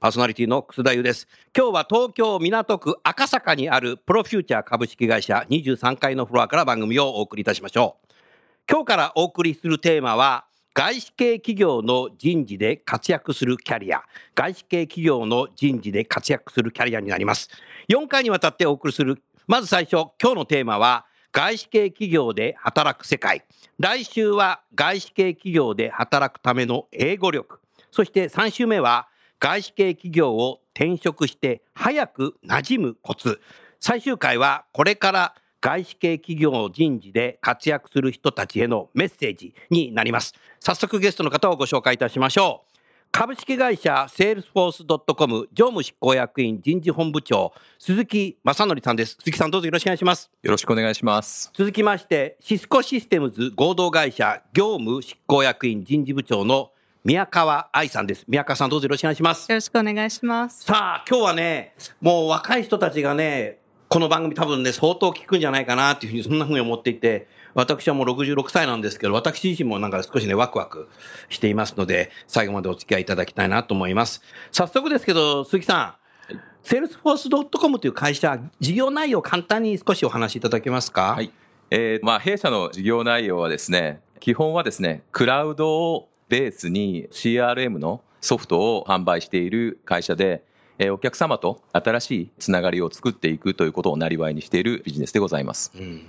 パーソナリティの楠田優です今日は東京港区赤坂にあるプロフューチャー株式会社23階のフロアから番組をお送りいたしましょう今日からお送りするテーマは外資系企業の人事で活躍するキャリア、外資系企業の人事で活躍するキャリアになります。4回にわたってお送りする、まず最初、今日のテーマは、外資系企業で働く世界。来週は外資系企業で働くための英語力。そして3週目は、外資系企業を転職して早く馴染むコツ。最終回はこれから外資系企業人事で活躍する人たちへのメッセージになります。早速ゲストの方をご紹介いたしましょう。株式会社セールスフォースドットコム常務執行役員人事本部長鈴木正則さんです。鈴木さんどうぞよろしくお願いします。よろしくお願いします。続きましてシスコシステムズ合同会社業務執行役員人事部長の宮川愛さんです。宮川さんどうぞよろしくお願いします。よろしくお願いします。さあ、今日はね、もう若い人たちがね、この番組多分ね、相当聞くんじゃないかなっていうふうに、そんなふうに思っていて、私はもう66歳なんですけど、私自身もなんか少しね、ワクワクしていますので、最後までお付き合いいただきたいなと思います。早速ですけど、鈴木さん、セールスフォースドットコムという会社、事業内容簡単に少しお話しいただけますか？はい。えー、まあ、弊社の事業内容はですね、基本はですね、クラウドをベースに CRM のソフトを販売している会社で、えお客様と新しいつながりを作っていくということをなりわいにしているビジネスでございます。うん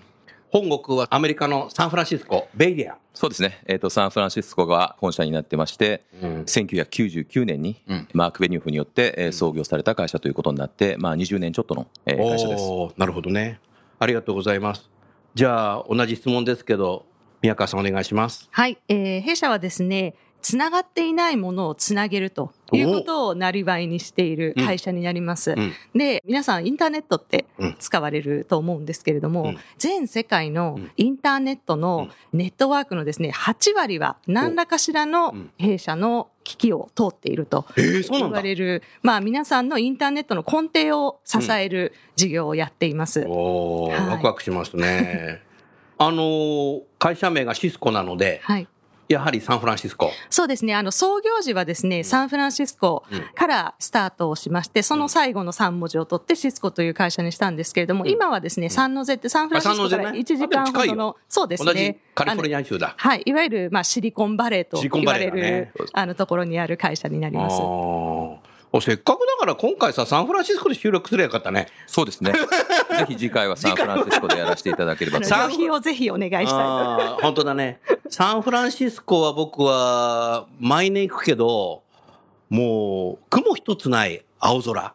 本国はアメリカのサンフランシスコ、ベイリア。そうですね。えっ、ー、と、サンフランシスコが本社になってまして、うん、1999年に、マーク・ベニューフによって、えー、創業された会社ということになって、まあ、20年ちょっとの、えー、会社です。なるほどね。ありがとうございます。じゃあ、同じ質問ですけど、宮川さんお願いします。はい。えー、弊社はですね、つながっていないものをつなげるということをなりわいにしている会社になります。うん、で、皆さんインターネットって使われると思うんですけれども、うん、全世界のインターネットのネットワークのですね、8割は何らかしらの弊社の機器を通っていると言われる、まあ皆さんのインターネットの根底を支える事業をやっています。うん、おはい、ワクワクしますね。あの、会社名がシスコなので、はい、やはりサンフランシスコ。そうですね。あの、創業時はですね、サンフランシスコからスタートをしまして、その最後の3文字を取ってシスコという会社にしたんですけれども、今はですね、サンノゼってサンフランシスコから1時間ほどの、そうですね。カリフォルニア州だ。はい。いわゆる、まあ、シリコンバレーと言われる、あの、ところにある会社になります。せっかくだから今回さ、サンフランシスコで収録すればよかったね。そうですね。ぜひ次回はサンフランシスコでやらせていただければと思います。をぜひお願いしたいと。本当だね。サンフランシスコは僕は毎年行くけど、もう雲一つない青空。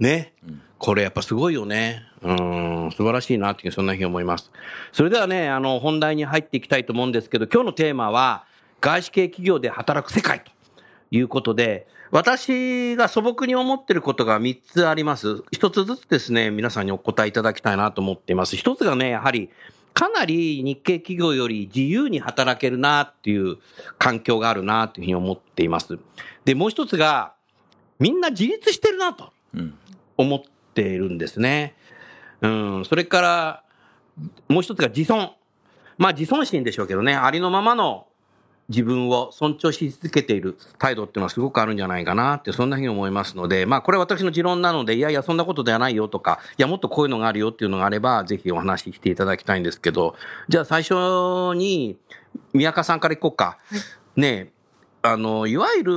ね。これやっぱすごいよね。うん、素晴らしいなっていう、そんなふうに思います。それではね、あの、本題に入っていきたいと思うんですけど、今日のテーマは、外資系企業で働く世界ということで、私が素朴に思ってることが3つあります。一つずつですね、皆さんにお答えいただきたいなと思っています。一つがね、やはり、かなり日系企業より自由に働けるなっていう環境があるなというふうに思っています。で、もう一つが、みんな自立してるなと思っているんですね。うん、それから、もう一つが自尊。まあ自尊心でしょうけどね、ありのままの自分を尊重し続けている態度っていうのはすごくあるんじゃないかなって、そんなふうに思いますので、まあこれは私の持論なので、いやいやそんなことではないよとか、いやもっとこういうのがあるよっていうのがあれば、ぜひお話ししていただきたいんですけど、じゃあ最初に、宮川さんからいこうか。ねあの、いわゆる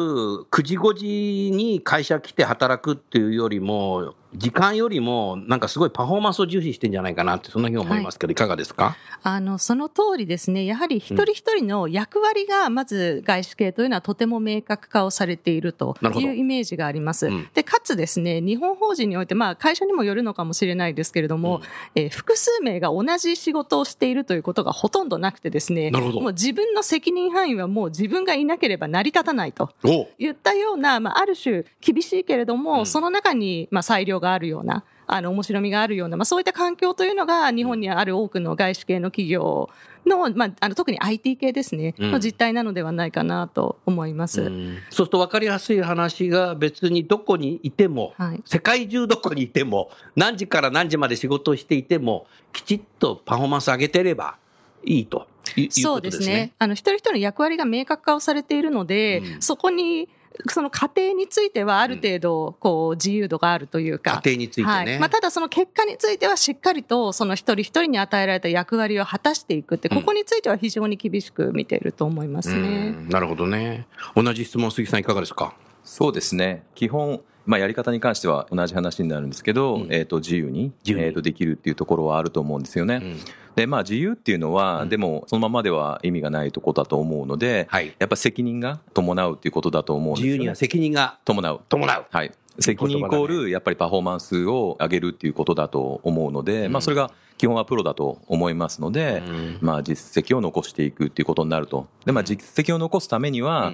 9時5時に会社来て働くっていうよりも、時間よりも、なんかすごいパフォーマンスを重視してんじゃないかなって、そんなふうに思いますけど、はい、いかがですか？あの、その通りですね。やはり一人一人の役割が、まず外資系というのはとても明確化をされているというイメージがあります。で、かつですね、日本法人において、まあ、会社にもよるのかもしれないですけれども、うん、えー、複数名が同じ仕事をしているということがほとんどなくてですね、もう自分の責任範囲はもう自分がいなければ成り立たないといったような、まあ、ある種厳しいけれども、うん、その中に、まあ、裁量があるような、あの、面白みがあるような、まあ、そういった環境というのが、日本にある多くの外資系の企業の、まあ、あの、特に IT 系ですね、の実態なのではないかなと思います。うん、そうすると分かりやすい話が、別にどこにいても、はい、世界中どこにいても、何時から何時まで仕事をしていても、きちっとパフォーマンス上げてればいいと。そうですね。あの、一人一人の役割が明確化をされているので、うん、そこに、その過程についてはある程度、こう、自由度があるというか。過程についてね。はい。まあ、ただその結果についてはしっかりと、その一人一人に与えられた役割を果たしていくって、ここについては非常に厳しく見ていると思いますね。なるほどね。同じ質問、杉さんいかがですか？そうですね。基本、まあ、やり方に関しては同じ話になるんですけど、うん、えっ、と、自由に、えー、とできるっていうところはあると思うんですよね。うん、で、まあ、自由っていうのは、うん、でも、そのままでは意味がないところだと思うので、はい、やっぱ責任が伴うっていうことだと思うんですよ、ね、自由には責任が伴う。伴う。はい。責任イコール、やっぱりパフォーマンスを上げるっていうことだと思うので、まあ、それが基本はプロだと思いますので、まあ、実績を残していくっていうことになると。で、まあ、実績を残すためには、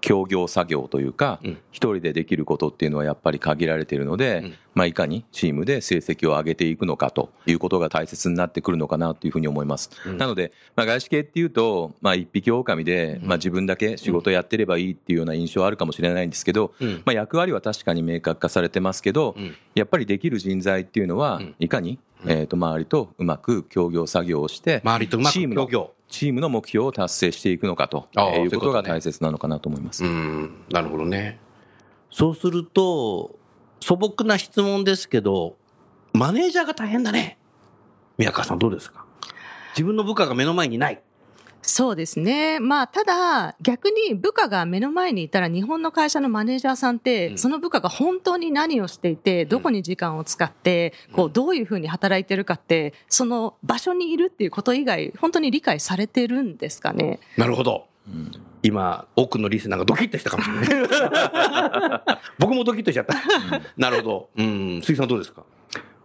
協業作業というか、一人でできることっていうのはやっぱり限られているので、まあ、いかにチームで成績を上げていくのかということが大切になってくるのかなというふうに思います。なので、まあ、外資系っていうと、まあ、一匹狼で、まあ、自分だけ仕事やってればいいっていうような印象はあるかもしれないんですけど、まあ、役割は確かに明確化されてますけど、やっぱりできる人材っていうのは、いかに、えっ、と、周りとうまく協業作業をして、周りとうまく協業。チームの目標を達成していくのかということが大切なのかなと思います。う、ね、なるほどね。そうすると、素朴な質問ですけど、マネージャーが大変だね。宮川さんどうですか？自分の部下が目の前にない。そうですね。まあ、ただ、逆に部下が目の前にいたら、日本の会社のマネージャーさんって、その部下が本当に何をしていて、どこに時間を使って、こう、どういうふうに働いてるかって、その場所にいるっていうこと以外、本当に理解されてるんですかね。なるほど。うん今、多くのリスナーがドキッとしたかもしれない。僕もドキッとしちゃった。なるほど。うん。杉さんどうですか？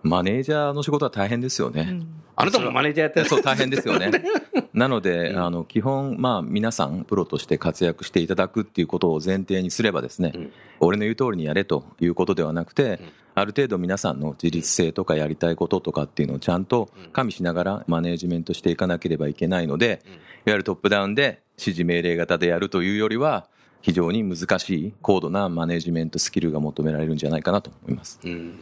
マネージャーの仕事は大変ですよね。うん、あなたもマネージャーやってる。そう、大変ですよね。なので、うん、あの、基本、まあ、皆さん、プロとして活躍していただくっていうことを前提にすればですね、うん、俺の言う通りにやれということではなくて、ある程度皆さんの自立性とかやりたいこととかっていうのをちゃんと加味しながらマネージメントしていかなければいけないので、いわゆるトップダウンで指示命令型でやるというよりは、非常に難しい高度なマネジメントスキルが求められるんじゃないかなと思います。うん、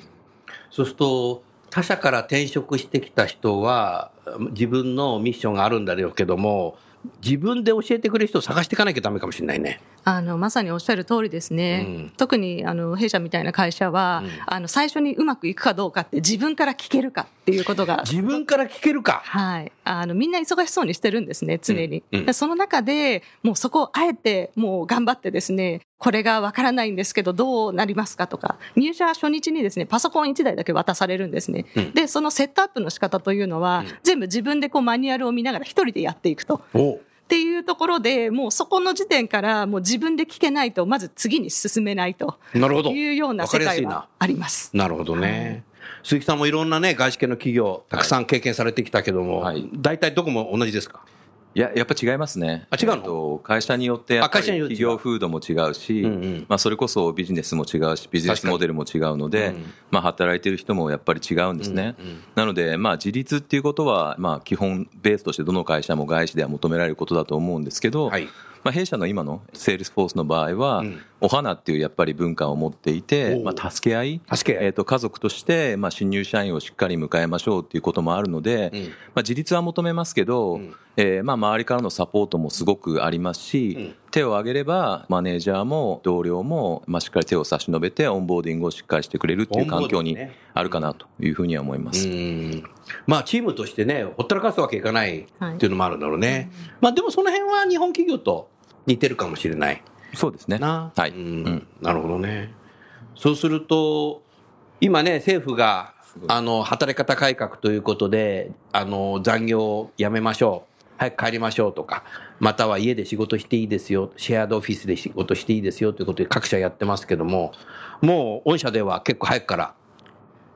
そうすると他社から転職してきた人は自分のミッションがあるんだろうけども自分で教えてくれる人を探していかなきゃだめかもしれないね。あの、まさにおっしゃる通りですね。うん、特に、あの、弊社みたいな会社は、うん、あの、最初にうまくいくかどうかって自分から聞けるかっていうことが。自分から聞けるかはい。あの、みんな忙しそうにしてるんですね、常に。うん、その中で、もうそこをあえて、もう頑張ってですね、これがわからないんですけど、どうなりますかとか、入社初日にですね、パソコン1台だけ渡されるんですね。で、そのセットアップの仕方というのは、全部自分でこうマニュアルを見ながら一人でやっていくと。っていうところで、もうそこの時点からもう自分で聞けないと、まず次に進めないと。いうような世界はあります。なるほどね。鈴木さんもいろんなね、外資系の企業、たくさん経験されてきたけども、はい、大体どこも同じですか？いや、やっぱ違いますね。あ、違うの？会社によってやっぱり企業風土も違うし、うん。うん、まあそれこそビジネスも違うし、ビジネスモデルも違うので、うん、まあ働いてる人もやっぱり違うんですね。うんうん、なので、まあ自立っていうことは、まあ基本ベースとしてどの会社も外資では求められることだと思うんですけど、はい。まあ、弊社の今のセールスフォースの場合は、うん、お花っていうやっぱり文化を持っていて、まあ、助け合い、助け合い。えー、と家族として、まあ、新入社員をしっかり迎えましょうっていうこともあるので、うん、まあ、自立は求めますけど、うん、えー、まあ、周りからのサポートもすごくありますし、手を挙げればマネージャーも同僚も、まあ、しっかり手を差し伸べて onboarding をしっかりしてくれるっていう環境にあるかなというふうには思います。まあ、チームとしてね、ほったらかすわけいかないっていうのもあるんだろうね。はい、まあ、でもその辺は日本企業と似てるかもしれない。そうですね。な。はい。うん。なるほどね。そうすると、今ね、政府が、あの、働き方改革ということで、あの、残業をやめましょう。早く帰りましょうとか、または家で仕事していいですよ、シェアードオフィスで仕事していいですよということで各社やってますけども、もう御社では結構早くから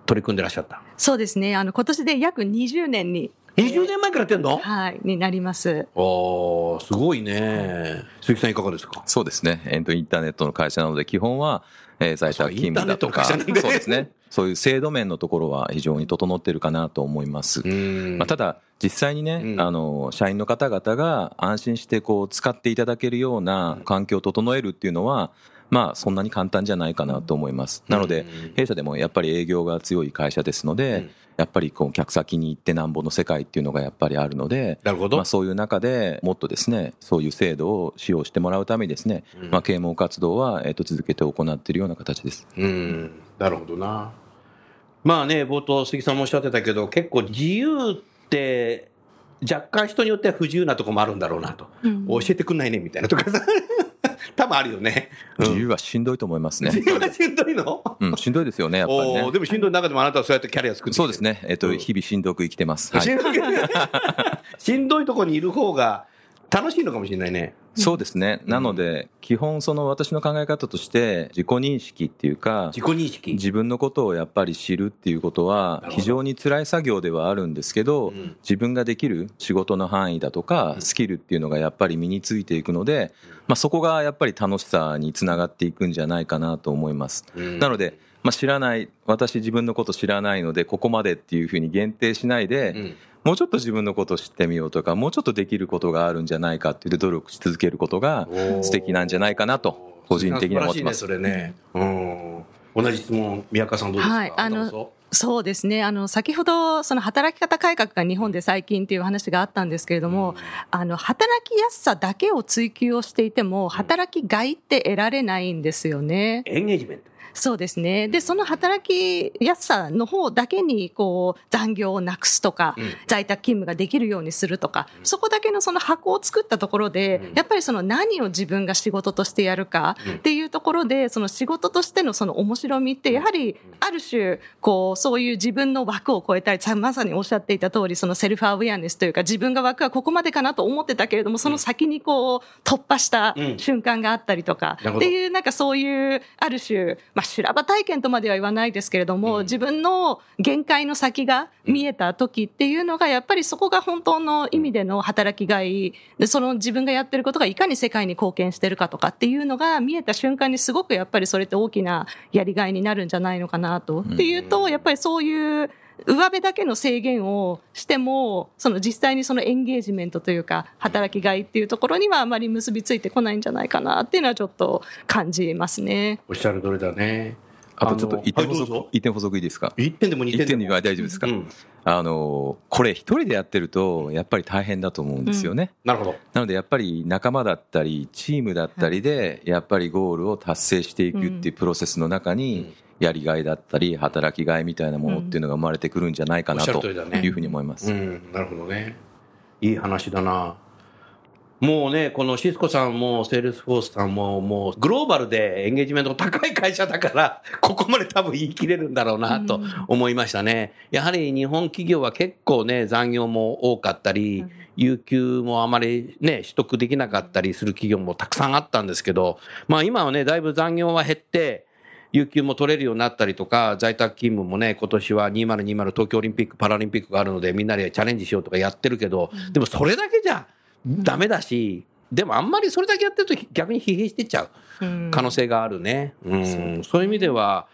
取り組んでらっしゃった。そうですね。あの、今年で約20年に。20年前からやってんの？はい、になります。おー、すごいね。鈴木さんいかがですか？そうですね。えっと、インターネットの会社なので、基本は、えー在宅勤務だとか、インターネットの会社なんでそうですね。そういう制度面のところは非常に整ってるかなと思います。うん。まあ、ただ、実際にね、うん。あの、社員の方々が安心してこう、使っていただけるような環境を整えるっていうのは、まあ、そんなに簡単じゃないかなと思います。なのでうん、弊社でもやっぱり営業が強い会社ですので、うん。やっぱりこう、客先に行ってなんぼの世界っていうのがやっぱりあるので、なるほど。まあ、そういう中でもっとですね、そういう制度を使用してもらうためにですね、うん。まあ、啓蒙活動は、えっと、続けて行っているような形です。うん、なるほどな。まあね、冒頭杉さんもおっしゃってたけど、結構自由って、若干人によっては不自由なとこもあるんだろうなと。うん教えてくんないねみたいなとかさ。多分あるよね。うん自由はしんどいと思いますね。自由がしんどいの？うん、しんどいですよね、やっぱりね。でもしんどい中でもあなたはそうやってキャリア作ってそうですね。えっと、うん日々しんどく生きてます。はいし。んどい しんどいとこにいる方が楽しいのかもしれないね。そうですね。なので、基本その私の考え方として、自己認識っていうか、自己認識。自分のことをやっぱり知るっていうことは非常に辛い作業ではあるんですけど、うん自分ができる仕事の範囲だとかスキルっていうのがやっぱり身についていくので、まあ、そこがやっぱり楽しさにつながっていくんじゃないかなと思います。うんなので、まあ、知らない私自分のこと知らないのでここまでっていうふうに限定しないで、うんもうちょっと自分のことを知ってみようとかもうちょっとできることがあるんじゃないかっていう努力し続けることが素敵なんじゃないかなと個人的には思ってます。素晴らしいね、それね。うん。同じ質問、宮川さんどうですか？はいあのそそうですね。あの、先ほど、その働き方改革が日本で最近っていう話があったんですけれども、あの、働きやすさだけを追求をしていても、働きがいって得られないんですよね。エンゲージメント。そうですね。で、その働きやすさの方だけに、こう、残業をなくすとか、うん。在宅勤務ができるようにするとか、そこだけのその箱を作ったところで、うん。やっぱりその何を自分が仕事としてやるかうん。っていうところで、その仕事としてのその面白みって、やはりある種、こう、そういう自分の枠を超えたり、さまさにおっしゃっていた通り、そのセルフアウェアネスというか、自分が枠はここまでかなと思ってたけれども、その先にこう、突破したうん。瞬間があったりとか、っていう、なんかそういう、ある種、まあ、修羅場体験とまでは言わないですけれども、うん自分の限界の先が見えた時っていうのが、やっぱりそこが本当の意味での働きがいで、その自分がやってることがいかに世界に貢献してるかとかっていうのが見えた瞬間にすごくやっぱりそれって大きなやりがいになるんじゃないのかなと。っていうと、やっぱりそういう、上辺だけの制限をしても、その実際にそのエンゲージメントというか、働きがいっていうところにはあまり結びついてこないんじゃないかなっていうのはちょっと感じますね。おっしゃる通りだね。あとちょっと一点補足、一点補足いいですか1点でも2点でも。大丈夫ですか、うんあのこれ一人でやってるとやっぱり大変だと思うん。ですよね、なるほど。なのでやっぱり仲間だったりチームだったりでやっぱりゴールを達成していくっていうプロセスの中にやりがいだったり働きがいみたいなものっていうのが生まれてくるんじゃないかなというふうに思います、うん、なるほどね。いい話だな。もうね、このシスコさんもセールスフォースさんも、もうグローバルでエンゲージメントの高い会社だから、ここまで多分言い切れるんだろうなと思いましたね。やはり日本企業は結構ね、残業も多かったり、有給もあまりね、取得できなかったりする企業もたくさんあったんですけど、まあ今はね、だいぶ残業は減って、有給も取れるようになったりとか、在宅勤務もね、今年は2020東京オリンピック・パラリンピックがあるので、みんなでチャレンジしようとかやってるけど、でもそれだけじゃダメだし、でもあんまりそれだけやってると逆に疲弊していっちゃう可能性があるね。うん、そういう意味では、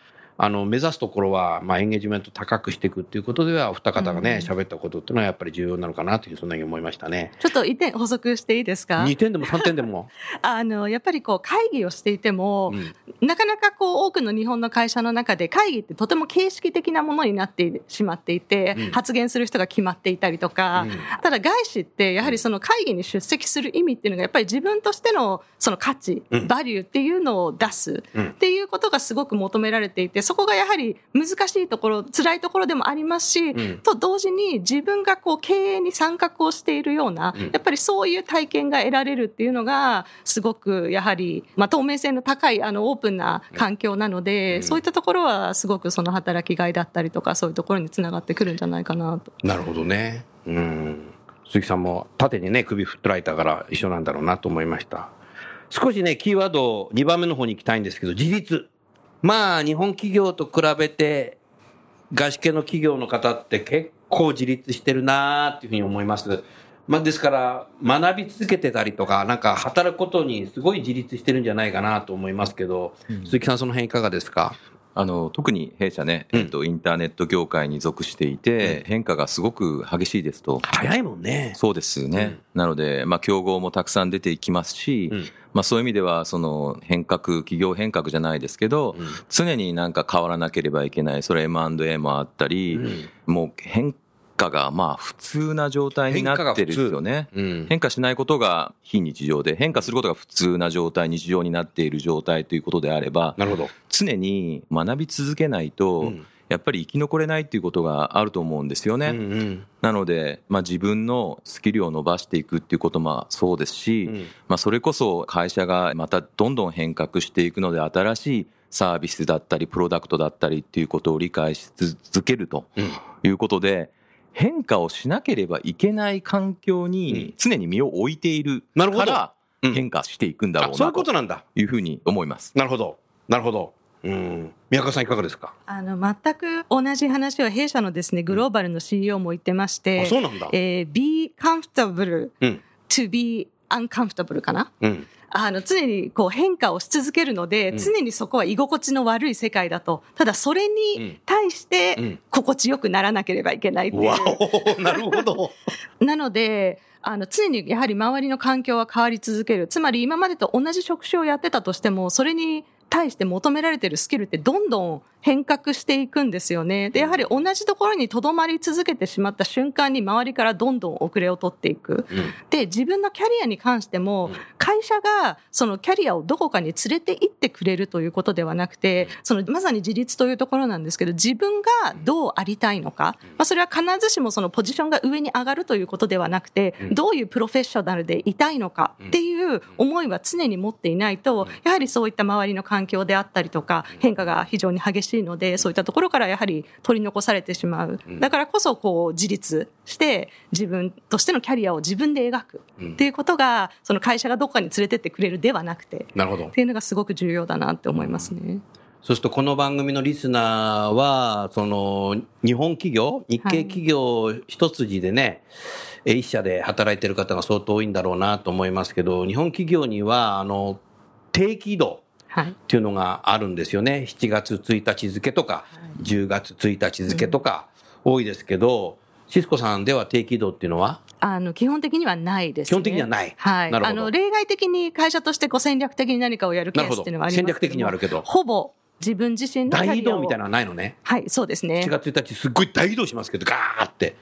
あの目指すところは、まあ、エンゲージメント高くしていくっていうことでは、お二方がね、喋、ったことっていうのはやっぱり重要なのかなという、そんなに思いましたね。ちょっと一点補足していいですか？2点でも3点でも。あの、やっぱりこう会議をしていても、うん。なかなかこう多くの日本の会社の中で会議ってとても形式的なものになってしまっていて、うん。発言する人が決まっていたりとか、うん。ただ外資ってやはりその会議に出席する意味っていうのがやっぱり自分としてのその価値、うん。バリューっていうのを出すうんっていうことがすごく求められていて、そそこがやはり難しいところ、辛いところでもありますし、うんと同時に自分がこう経営に参画をしているような、うんやっぱりそういう体験が得られるっていうのが、すごくやはり、まあ、透明性の高い、あの、オープンな環境なので、うんそういったところはすごくその働きがいだったりとか、そういうところにつながってくるんじゃないかなと。なるほどね。うん。鈴木さんも縦にね、首振ってられたから一緒なんだろうなと思いました。少しね、キーワード2番目の方に行きたいんですけど、自立。まあ、日本企業と比べて、外資系の企業の方って結構自立してるなーっていうふうに思います。まあ、ですから、学び続けてたりとか、なんか働くことにすごい自立してるんじゃないかなと思いますけど、鈴木さんその辺いかがですか？あの特に弊社ね、うん。えっと、インターネット業界に属していて、変化がすごく激しいですと。早いもんね。そうですね。なので、まあ、競合もたくさん出てきますし、うん。まあ、そういう意味では、その変革、企業変革じゃないですけど、うん。常になんか変わらなければいけない、それ M&A もあったり、うん。もう変化がまあ普通な状態になってるんですよね。うん。変化しないことが非日常で、変化することが普通な状態、日常になっている状態ということであれば、なるほど。常に学び続けないと、うんやっぱり生き残れないっていうことがあると思うんですよね。うんうんなので、まあ、自分のスキルを伸ばしていくっていうこともそうですし、うんまあ、それこそ会社がまたどんどん変革していくので新しいサービスだったりプロダクトだったりっていうことを理解し続けるとうんいうことで変化をしなければいけない環境に常に身を置いているなるほどからうん変化していくんだろうあそういうなことなんだ。というふうに思います。なるほど。なるほど。うん。宮川さんいかがですか？あの、全く同じ話を弊社のですね、グローバルの CEO も言ってまして、あ、そうなんだ。えー be comfortable うん to be uncomfortable かな？うん。あの、常にこう変化をし続けるので、うん常にそこは居心地の悪い世界だと。ただそれうんに対しうんて、心地よくならなければいけないっていう。わお、なるほど。なので、あの、常にやはり周りの環境は変わり続ける。つまり今までと同じ職種をやってたとしても、それに対して求められてるスキルってどんどん変革していくんですよね。で、やはり同じところに留まり続けてしまった瞬間に周りからどんどん遅れを取っていく。で、自分のキャリアに関しても、会社がそのキャリアをどこかに連れて行ってくれるということではなくて、そのまさに自立というところなんですけど、自分がどうありたいのか、まあ、それは必ずしもそのポジションが上に上がるということではなくて、どういうプロフェッショナルでいたいのかっていう思いは常に持っていないと、やはりそういった周りの環境であったりとか、変化が非常に激しいので、そういったところからやはり取り残されてしまう。だからこそ、こう、自立して、自分としてのキャリアを自分で描くっていうことが、その会社がどこかに連れてってくれるではなくて、なるほどっ。ていうのがすごく重要だなって思いますね。そうすると、この番組のリスナーは、その、日本企業、日系企業一筋でね、え一社で働いてる方が相当多いんだろうなと思いますけど、日本企業には、あの、定期移動はい。っていうのがあるんですよね。7月1日付とか、10月1日付とか、多いですけど、シスコさんでは定期移動っていうのは？あの、基本的にはないです、ね。基本的にはないはい。なるほどあの、例外的に会社としてこう戦略的に何かをやるケースっていうのはあります戦略的にはあるけどほぼ自分自身の大移動みたいなのはないのね。はい、そうですね7。月1日すっごい大移動しますけど、ガーって。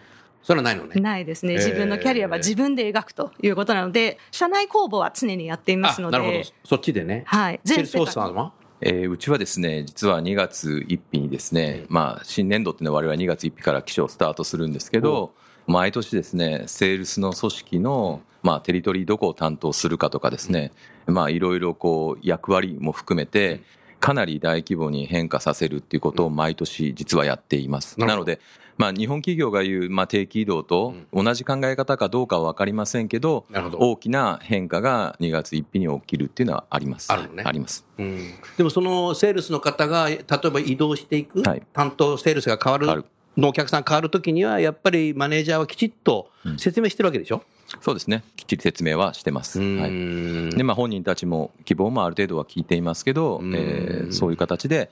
それはないのね。ないですね。えー自分のキャリアは自分で描くということなので、社内公募は常にやっていますので。あなるほど。そっちでね。はい。セールスフォー全世界スさんは？えーうちはですね、実は2月1日にですね、まあ、新年度っていうのは我々は2月1日から期初スタートするんですけど、毎年ですね、セールスの組織の、まあ、テリトリーどこを担当するかとかですね、まあ、いろいろこう、役割も含めて、かなり大規模に変化させるっていうことを毎年実はやっています。なので、まあ、日本企業が言う、まあ、定期移動と同じ考え方かどうかは分かりませんけど、なるほど大きな変化が2月1日に起きるっていうのはあります。あるのねあります。うんでもそのセールスの方が、例えば移動していく、はい担当セールスが変わるのお客さん変わるときには、やっぱりマネージャーはきちっと説明してるわけでしょ、そうですね。きっちり説明はしてます。うはい。んで、まあ本人たちも希望もある程度は聞いていますけど、うんえーそういう形で、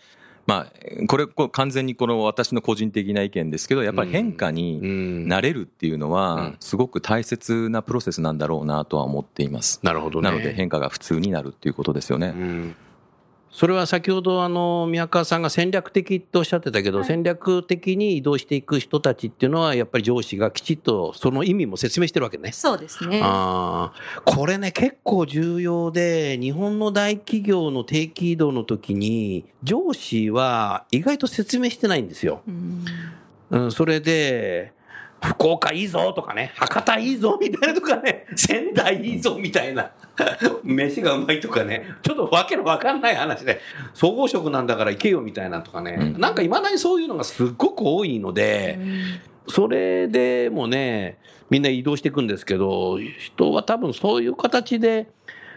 まあ、これ、完全にこの私の個人的な意見ですけど、やっぱり変化にうんなれるっていうのうんは、すごく大切なプロセスなんだろうなとは思っています。なるほどね。なので変化が普通になるっていうことですよね。うんそれは先ほどあの宮川さんが戦略的とおっしゃってたけど、はい戦略的に移動していく人たちっていうのはやっぱり上司がきちっとその意味も説明してるわけね。そうですね。あーこれね結構重要で日本の大企業の定期移動の時に上司は意外と説明してないんですよ。うんうん、それで福岡いいぞとかね博多いいぞみたいなとかね仙台いいぞみたいな飯がうまいとかねちょっとわけのわかんない話で総合職なんだから行けよみたいなとかね、うんなんかいまだにそういうのがすっごく多いので。それでもね、みんな移動していくんですけど、人は多分そういう形で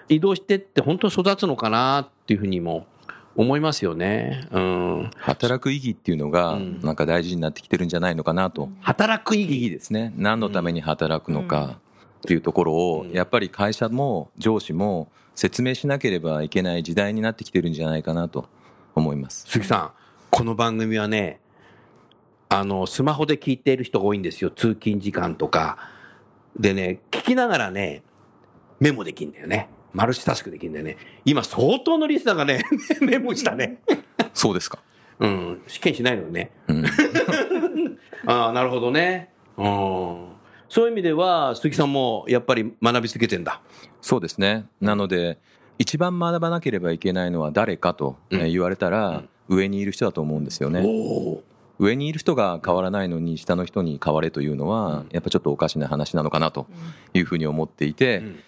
移動してって本当に育つのかなっていうふうにも思いますよね。うん。働く意義っていうのがうんなんか大事になってきてるんじゃないのかなと、働く意意義義。ですね何のために働くのかっていうところをうんやっぱり会社も上司も説明しなければいけない時代になってきてるんじゃないかなと思います鈴木さん、この番組はね、あの、スマホで聞いている人が多いんですよ。通勤時間とか。でね、聞きながらね、メモできるんだよね。マルチタスクできるんだよね。今相当のリスナーがね、メモしたね。そうですか、うん、試験しないのにね。うん、ああ、なるほどね。うん。そういう意味では、鈴木さんもやっぱり学び続けてんだ。そうですねなので一番学ばなければいけないのは誰かと言われたら、上にいる人だと思うんですよねおお。上にいる人が変わらないのに下の人に変われというのはやっぱちょっとおかしな話なのかなというふうに思っていて、うん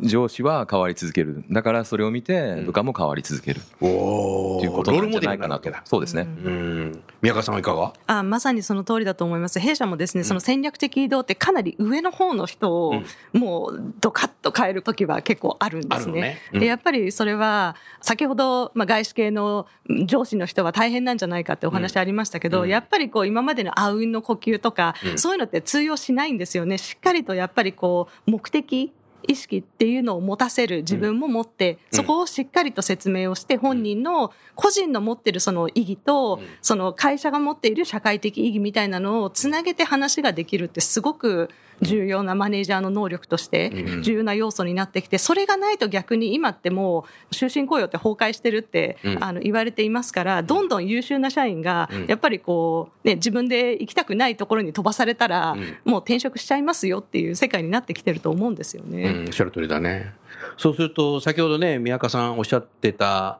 上司は変わり続ける。だからそれを見て部下も変わり続ける。おお。ということなんじゃないかなと。そうですね、うん。宮川さんはいかが？あまさにその通りだと思います。弊社もですね、その戦略的移動ってかなり上の方の人を、もうドカッと変える時は結構あるんですね。ね。うん。でやっぱりそれは、先ほど、まあ、外資系の上司の人は大変なんじゃないかってお話ありましたけど、うん。やっぱりこう今までのあうんの呼吸とか、うん。そういうのって通用しないんですよね。しっかりとやっぱりこう、目的、意識っていうのを持たせる自分も持って、うん。そこをしっかりと説明をして本人の個人の持ってるその意義と、うん。その会社が持っている社会的意義みたいなのをつなげて話ができるってすごく重要なマネージャーの能力としてうん。重要な要素になってきてそれがないと逆に今ってもう終身雇用って崩壊してるって、うん。あの言われていますからどんどん優秀な社員がうん。やっぱりこう、ね、自分で行きたくないところに飛ばされたら、うん。もう転職しちゃいますよっていう世界になってきてると思うんですよね。うん、おっしゃる通りだね。そうすると、先ほどね、宮川さんおっしゃってた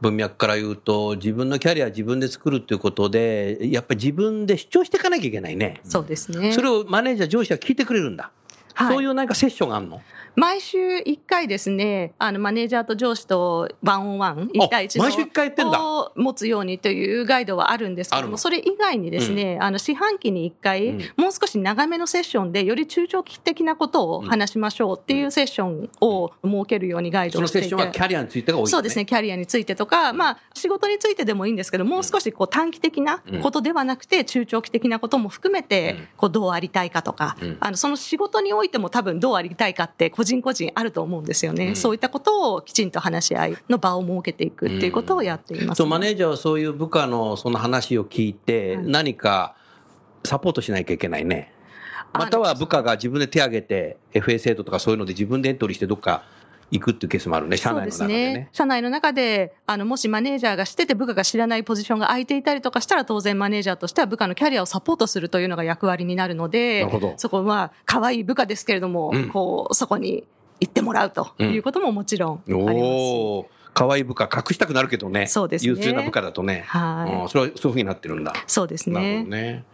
文脈から言うと、自分のキャリア自分で作るっていうことで、やっぱり自分で主張していかなきゃいけないね。そうですねそれをマネージャー、上司は聞いてくれるんだ。はいそういうなんかセッションがあるの？毎週1回ですね、あの、マネージャーと上司とワンオンワン、1対1の毎週一回やってんだ。を持つようにというガイドはあるんですけども、それ以外にですね、あの、四半期に1回、うん。もう少し長めのセッションで、より中長期的なことを話しましょうっていうセッションを設けるようにガイドそのをしていて。セッションはキャリアについてが多い、ね、そうですね、キャリアについてとか、まあ、仕事についてでもいいんですけど、もう少しこう短期的なことではなくて、中長期的なことも含めてうん、こう、どうありたいかとかうん、あの、その仕事においても多分どうありたいかって、個人個人あると思うんですようんね。そういったことをきちんと話し合いの場を設けていくっていうことをやっていますね。マネージャーはそういう部下のその話を聞いて、はい何かサポートしなきゃいけないね。あまたは部下が自分で手挙げて、FA とかそういうので自分でエントリーしてどっか行くっていうケースもあるね、社内の中でそうですねね。。社内の中で、あの、もしマネージャーが知ってて部下が知らないポジションが空いていたりとかしたら、当然マネージャーとしては部下のキャリアをサポートするというのが役割になるのでなるほど、そこは可愛い部下ですけれども、うんこう、そこに行ってもらうということももちろんありますし。おお、可愛い部下隠したくなるけどね。そうですね優秀な部下だとね。はいうんそれはそういうふうになってるんだ。そうですなるほどね。ね。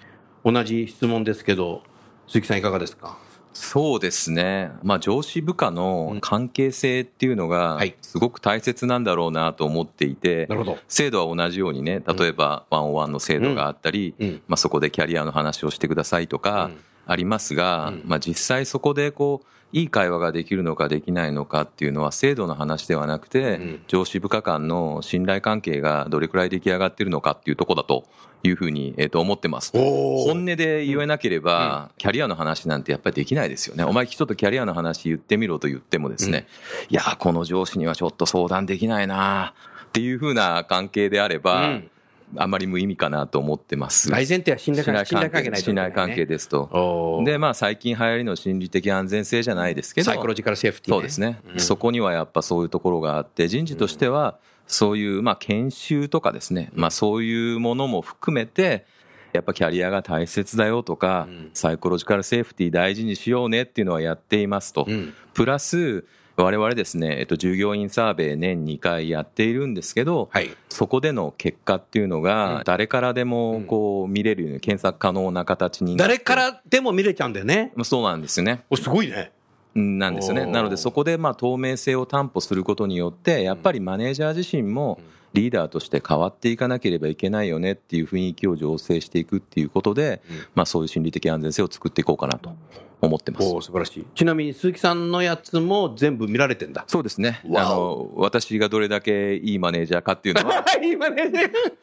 同じ質問ですけど、鈴木さんいかがですか？そうですね、まあ、上司部下の関係性っていうのがはい。すごく大切なんだろうなと思っていて。制度は同じようにね例えばワンオンワンの制度があったり、うん。まあ、そこでキャリアの話をしてくださいとかうん。ありますが、うん。まあ、実際そこでこういい会話ができるのかできないのかっていうのは制度の話ではなくて、うん。上司部下間の信頼関係がどれくらい出来上がってるのかっていうところだというふうに、えー、と思ってます。お本音で言えなければ、キャリアの話なんてやっぱりできないですよね。お前ちょっとキャリアの話言ってみろと言ってもですね、いや、この上司にはちょっと相談できないなっていうふうな関係であれば、うんあまり無意味かなと思ってます。大前提は信頼関係信頼関係ないと信頼関係ですと。で、まあ最近流行りの心理的安全性じゃないですけど、サイコロジカルセーフティー、そうですね、うん。そこにはやっぱそういうところがあって、人事としては、そういう、まあ、研修とかですね、まあ、そういうものも含めて、やっぱキャリアが大切だよとか、サイコロジカルセーフティー大事にしようねっていうのはやっていますと。うん。プラス、我々ですね、えっと、従業員サーベイ年2回やっているんですけど、はい。そこでの結果っていうのが、誰からでもこう見れるように検索可能な形になって誰からでも見れちゃうんだよね。まあそうなんですよね。お、すごいね。なんですよね。なのでそこでまあ透明性を担保することによって、やっぱりマネージャー自身もリーダーとして変わっていかなければいけないよねっていう雰囲気を醸成していくっていうことで、まあそういう心理的安全性を作っていこうかなと思ってます。お素晴らしい。ちなみに鈴木さんのやつも全部見られてんだ。そうですね。わあの、私がどれだけいいマネージャーかっていうのは、今ね。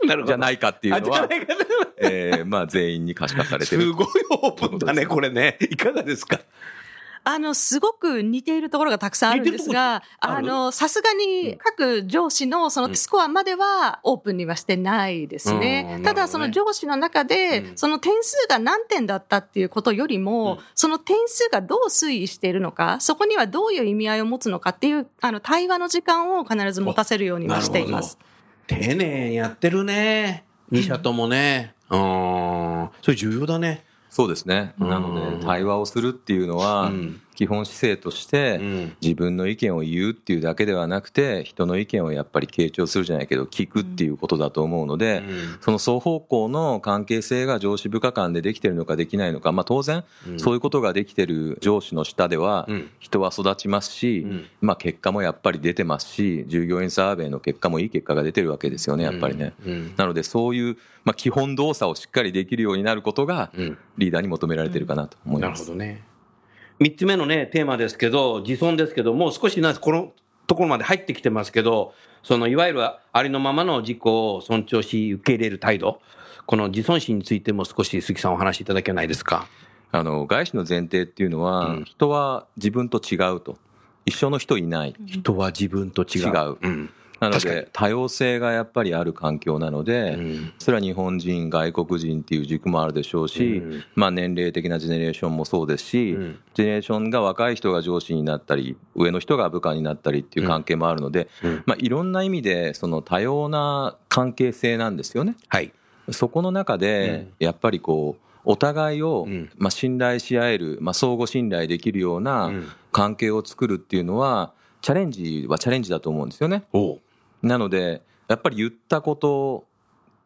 なるほど。じゃないかっていうのは、えーまあ全員に可視化されてる。すごいオープンだね、これね。いかがですか？あの、すごく似ているところがたくさんあるんですが、あの、さすがに各上司のそのスコアまではオープンにはしてないですうんね。なるほどねただ、その上司の中で、その点数が何点だったっていうことよりも、その点数がどう推移しているのか、そこにはどういう意味合いを持つのかっていう、あの、対話の時間を必ず持たせるようにはしています。丁寧にやってるね。二社ともね。うん。それ重要だね。そうですね。なので、対話をするっていうのはうん、基本姿勢としてん、自分の意見を言うっていうだけではなくて、人の意見をやっぱり傾聴するじゃないけど、聞くっていうことだと思うので、その双方向の関係性が上司部下間でできてるのかできないのか、まあ当然、そういうことができてる上司の下ではん、人は育ちますし、まあ結果もやっぱり出てますし、従業員サーベイの結果もいい結果が出てるわけですよね、やっぱりね。なのでそういう、まあ基本動作をしっかりできるようになることが、リーダーに求められてるかなと思いなます。るほどね。三つ目のね、テーマですけど、自尊ですけど、もう少しな、このところまで入ってきてますけど、そのいわゆるありのままの自己を尊重し、受け入れる態度、この自尊心についても少し鈴木さんお話しいただけないですか？あの外資の前提っていうのは、人は自分と違うと一緒の人いない、人は自分と違う。違ううん。なので多様性がやっぱりある環境なので、ん。それは日本人外国人っていう軸もあるでしょうし、まあ、年齢的なジェネレーションもそうですし、ん。ジェネレーションが若い人が上司になったり上の人が部下になったりっていう関係もあるので、まあ、いろんな意味でその多様な関係性なんですよね。はい。そこの中で、やっぱりこう、お互いを、ん。まあ、信頼し合える、まあ、相互信頼できるような関係を作るっていうのは、チャレンジはチャレンジだと思うんですよね。おうなので、やっぱり言ったこと、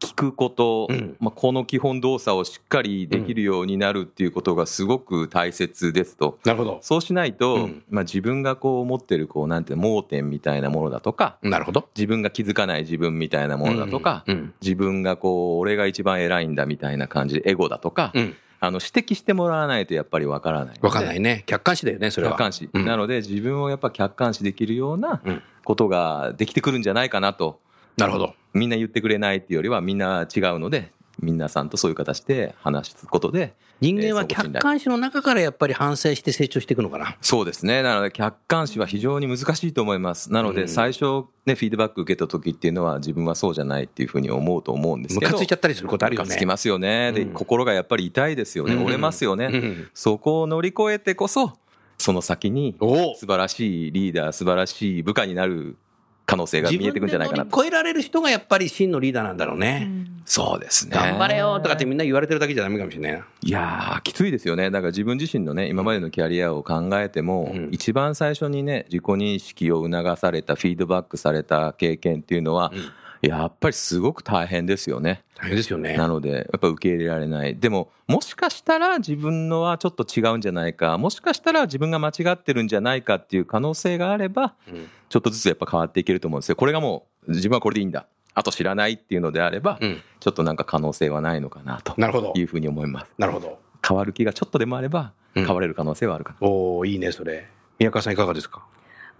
聞くこと、うんまあ、この基本動作をしっかりできるようになるっていうことがすごく大切ですと。なるほど。そうしないと、うんまあ、自分がこう持ってるこうなんて盲点みたいなものだとか、なるほど。自分が気づかない自分みたいなものだとか、うんうん自分がこう、俺が一番偉いんだみたいな感じで、エゴだとか、うんあの、指摘してもらわないとやっぱりわからない。わかんないね。客観視だよね、それは。客観視。うんなので、自分をやっぱ客観視できるようなうんことができてくるんじゃないかなと。なるほど。みんな言ってくれないっていうよりは、みんな違うので、皆さんとそういう形で話すことで、人間は客観視の中からやっぱり反省して成長していくのかな？そうですね。なので、客観視は非常に難しいと思います。なので、最初、ね、フィードバック受けた時っていうのは、自分はそうじゃないっていうふうに思うと思うんですけど。ムカついちゃったりすることあるよね。ムカつきますよね。で、心がやっぱり痛いですよね。うん折れますよね、うんそこを乗り越えてこそ、その先にお素晴らしいリーダー、素晴らしい部下になる可能性が見えてくるんじゃないかなと。自分で乗り越えられる人がやっぱり真のリーダーなんだろうね。そうですね。頑張れよとかってみんな言われてるだけじゃダメかもしれないな。いやー、きついですよね。だから自分自身のね、今までのキャリアを考えても、うん一番最初にね、自己認識を促された、フィードバックされた経験っていうのは、やっぱりすごく大変ですよね。大変ですよね。なので、やっぱ受け入れられない。でも、もしかしたら自分のはちょっと違うんじゃないか、もしかしたら自分が間違ってるんじゃないかっていう可能性があれば、ちょっとずつやっぱ変わっていけると思うんですよ。これがもう、自分はこれでいいんだ。あと知らないっていうのであれば、うんちょっとなんか可能性はないのかなというふうに思います。なるほど。変わる気がちょっとでもあれば、うん変われる可能性はあるかな。おおいいね、それ。宮川さんいかがですか？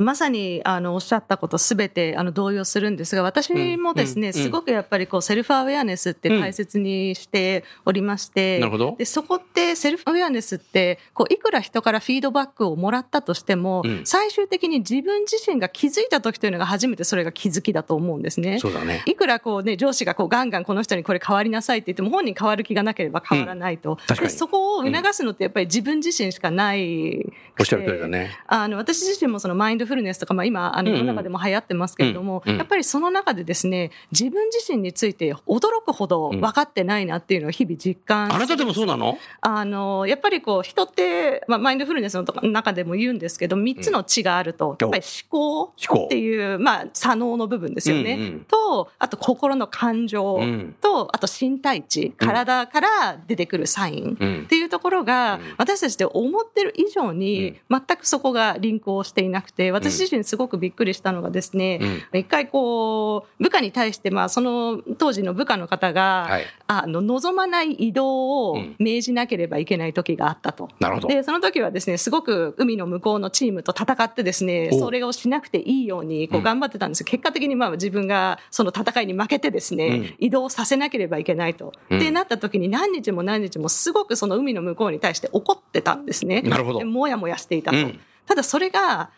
まさにあのおっしゃったことすべてあの同意をするんですが、私もですね、うんすごくやっぱりこうセルフアウェアネスって大切にしておりまして、なるほどでそこってセルフアウェアネスってこういくら人からフィードバックをもらったとしても、うん最終的に自分自身が気づいた時というのが初めてそれが気づきだと思うんですね。そうだね。いくらこうね、上司がこうガンガンこの人にこれ変わりなさいって言っても本人変わる気がなければ変わらないと。確かにでそこを促すのってやっぱり自分自身しかない。おっしゃる通りだね。あの、私自身もそのマインドフフルネスとか、まあ、今、あの、世の中でも流行ってますけれども、やっぱりその中でですね、自分自身について驚くほど分かってないなっていうのを日々実感あなたでもそうなの？あの、やっぱりこう、人って、まあ、マインドフルネスの中でも言うんですけど、3つの知があると、やっぱり思考っていう、まあ、左脳の部分ですよね。うんうん。と、あと心の感情、うん。と、あと身体値、体から出てくるサイン。うん。っていうところが、私たちで思ってる以上に、全くそこがリンクをしていなくて、私自身すごくびっくりしたのがですね、一回こう、部下に対して、まあ、その当時の部下の方が、はいあの、望まない移動をうん命じなければいけない時があったと。なるほど。で、その時はですね、すごく海の向こうのチームと戦ってですね、おそれをしなくていいように、こう頑張ってたんですよ。結果的にまあ自分がその戦いに負けてですね、うん移動させなければいけないと。うんってなった時に何日も何日もすごくその海の向こうに対して怒ってたんですね。なるほどでもやもやしていたと。うんただそれが、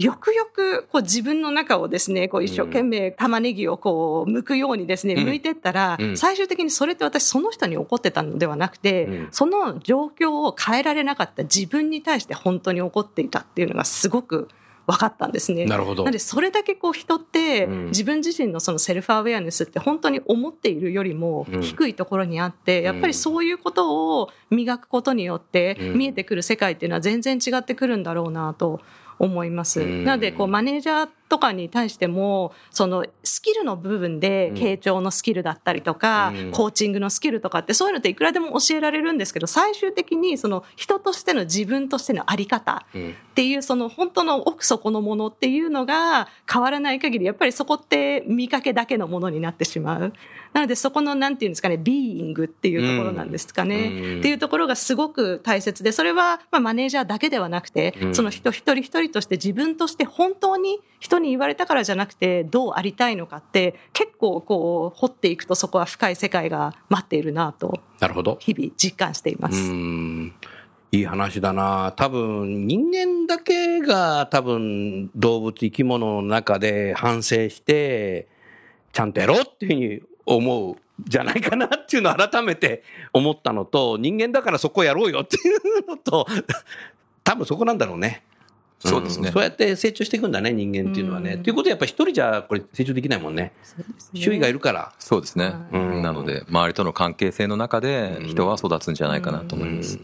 よくよくこう自分の中をですね、こう一生懸命玉ねぎをこう剥くようにですね、うん。剥いてったら、うん。最終的にそれって私その人に怒ってたのではなくて、うん。その状況を変えられなかった自分に対して本当に怒っていたっていうのがすごく分かったんですね。なるほど。のでそれだけこう人ってうん。自分自身のそのセルフアウェアネスって本当に思っているよりもうん。低いところにあって、やっぱりそういうことを磨くことによってうん。見えてくる世界っていうのは全然違ってくるんだろうなと思います。うんなのでこうマネージャーとかに対してもそのスキルの部分で傾聴のスキルだったりとか、うんコーチングのスキルとかってそういうのっていくらでも教えられるんですけど最終的にその人としての自分としてのあり方うんっていうその本当の奥底のものっていうのが変わらない限りやっぱりそこって見かけだけのものになってしまう。なのでそこのなんていうんですかね、ビーイングっていうところなんですかね。うんっていうところがすごく大切で、それはまあマネージャーだけではなくて、うんその人一人一人として自分として本当に人に言われたからじゃなくてどうありたいのかって結構こう掘っていくとそこは深い世界が待っているなとなるほど。日々実感していまうす。ん。いい話だな。多分、人間だけが多分、動物、生き物の中で反省して、ちゃんとやろうっていうふうに思うじゃないかなっていうのを改めて思ったのと、人間だからそこやろうよっていうのと、多分そこなんだろうね。そうですねんそうやって成長していくんだね、人間っていうのはね。ということはやっぱ一人じゃこれ成長できないもんね。周囲がいるから。そうですね。うんなので、周りとの関係性の中で人は育つんじゃないかなと思います。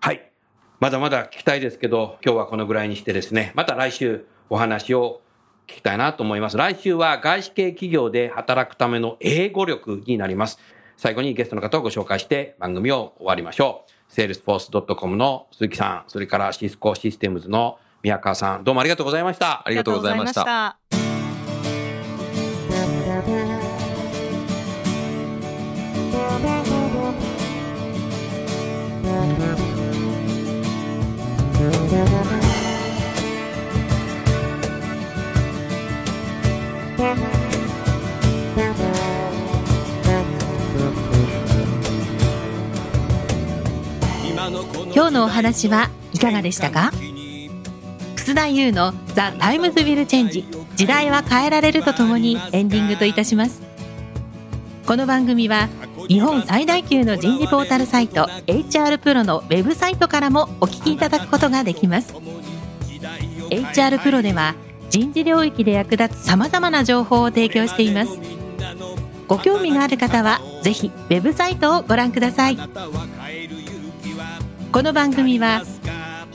はい。まだまだ聞きたいですけど、今日はこのぐらいにしてですね、また来週お話を聞きたいなと思います。来週は外資系企業で働くための英語力になります。最後にゲストの方をご紹介して番組を終わりましょう。salesforce.com の鈴木さん、それからシスコシステムズの宮川さん、どうもありがとうございました。ありがとうございました。ありがとうございました今日のお話はいかがでしたか？楠田優の「 The Times Will Change。時代は変えられる」とともにエンディングといたします。この番組は日本最大級の人事ポータルサイト HR プロのウェブサイトからもお聞きいただくことができます。HR プロでは人事領域で役立つさまざまな情報を提供しています。ご興味がある方はぜひウェブサイトをご覧ください。この番組は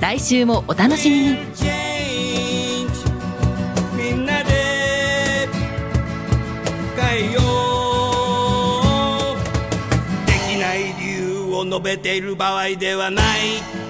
来週もお楽しみに。みんなで変えよう。できない理由を述べている場合ではない。